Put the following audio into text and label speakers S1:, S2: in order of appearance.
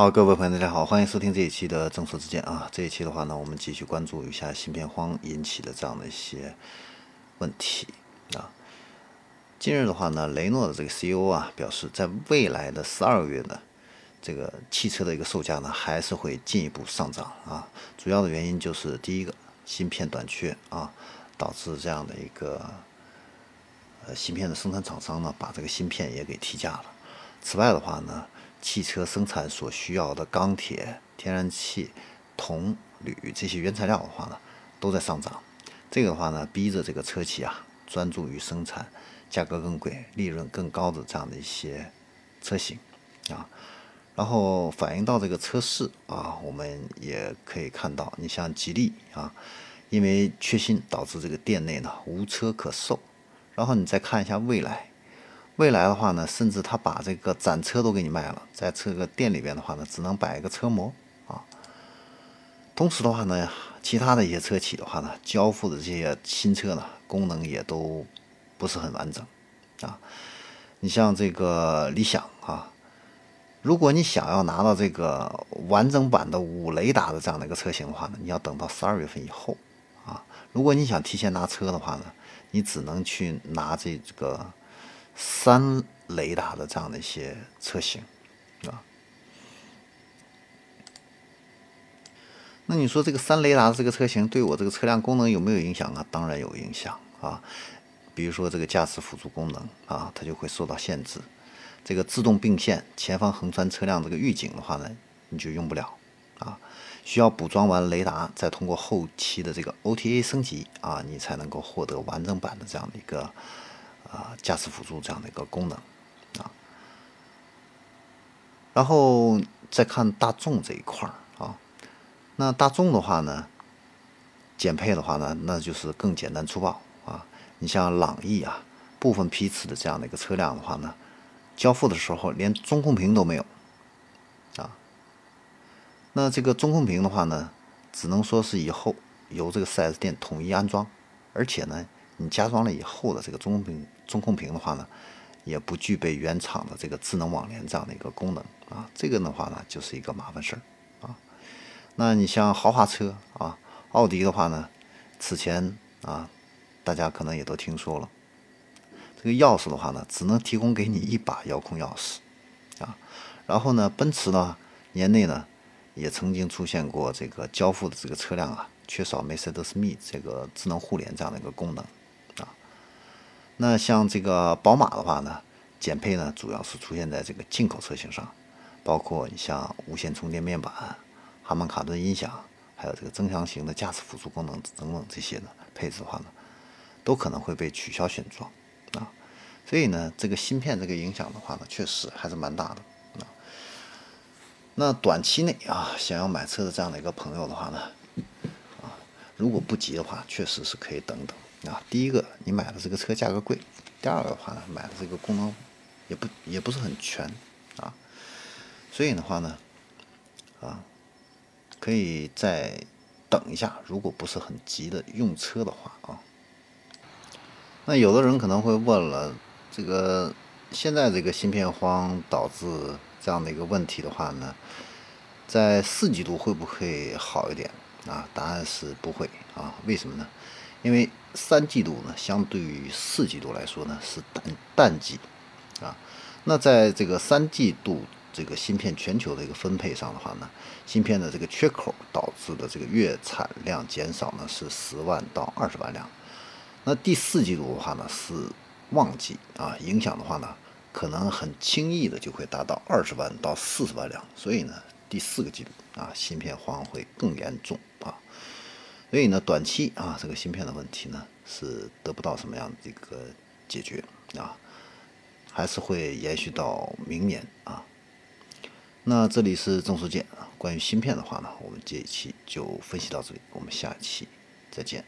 S1: 好，各位朋友，大家好，欢迎收听这一期的正说之见啊。这一期的话呢，我们继续关注一下芯片荒引起的这样的一些问题啊。近日的话呢，雷诺的这个 CEO 啊表示，在未来的十二个月呢，这个汽车的一个售价呢还是会进一步上涨啊。主要的原因就是第一个，芯片短缺啊，导致这样的一个呃芯片的生产厂商呢把这个芯片也给提价了。此外的话呢，汽车生产所需要的钢铁、天然气、铜、铝这些原材料的话呢，都在上涨。这个的话呢，逼着这个车企啊专注于生产。价格更贵、利润更高的这样的一些车型啊，然后反映到这个车市啊，我们也可以看到，你像吉利啊，因为缺芯导致这个店内呢无车可售。然后你再看一下蔚来，未来的话呢，甚至他把这个展车都给你卖了，在这个店里边的话呢，只能摆一个车模啊。同时的话呢，其他的一些车企的话呢，交付的这些新车呢，功能也都。不是很完整，啊，你像这个理想啊，如果你想要拿到这个完整版的五雷达的这样的一个车型的话呢，你要等到十二月份以后啊。如果你想提前拿车的话呢，你只能去拿这个三雷达的这样的一些车型，啊。那你说这个三雷达的这个车型对我这个车辆功能有没有影响啊？当然有影响啊。比如说这个驾驶辅助功能啊，它就会受到限制。这个自动并线、前方横穿车辆这个预警的话呢，你就用不了啊。需要补装完雷达，再通过后期的这个 OTA 升级啊，你才能够获得完整版的这样的一个啊驾驶辅助这样的一个功能啊。然后再看大众这一块儿啊，那大众的话呢，减配的话呢，那就是更简单粗暴啊。你像朗逸啊，部分批次的这样的一个车辆的话呢，交付的时候连中控屏都没有啊。那这个中控屏的话呢，只能说是以后由这个 4S 店统一安装，而且呢，你加装了以后的这个中控屏中控屏的话呢，也不具备原厂的这个智能网联这样的一个功能啊。这个的话呢，就是一个麻烦事儿啊。那你像豪华车啊，奥迪的话呢，此前啊。大家可能也都听说了，这个钥匙的话呢，只能提供给你一把遥控钥匙啊。然后呢，奔驰呢，年内呢，也曾经出现过这个交付的这个车辆啊，缺少 Mercedes Me 这个智能互联这样的一个功能。那像这个宝马的话呢，减配呢，主要是出现在这个进口车型上，包括你像无线充电面板、哈曼卡顿音响，还有这个增强型的驾驶辅助功能等等这些的配置的话呢。都可能会被取消选装啊，所以呢，这个芯片这个影响的话呢，确实还是蛮大的啊。那短期内啊，想要买车的这样的一个朋友的话呢，啊，如果不急的话，确实是可以等等啊。第一个，你买的这个车价格贵；第二个的话呢，买的这个功能也不也不是很全啊。所以的话呢，啊，可以再等一下。如果不是很急的用车的话啊。那有的人可能会问了，这个现在这个芯片荒导致这样的一个问题的话呢，在四季度会不会好一点啊？答案是不会啊。为什么呢？因为三季度呢，相对于四季度来说呢是淡淡季啊。那在这个三季度这个芯片全球的一个分配上的话呢，芯片的这个缺口导致的这个月产量减少呢是十万到二十万辆。那第四季度的话呢是旺季啊，影响的话呢可能很轻易的就会达到二十万到四十万辆，所以呢第四个季度啊芯片荒会更严重啊，所以呢短期啊这个芯片的问题呢是得不到什么样的一个解决啊，还是会延续到明年啊。那这里是郑书建啊，关于芯片的话呢，我们这一期就分析到这里，我们下一期再见。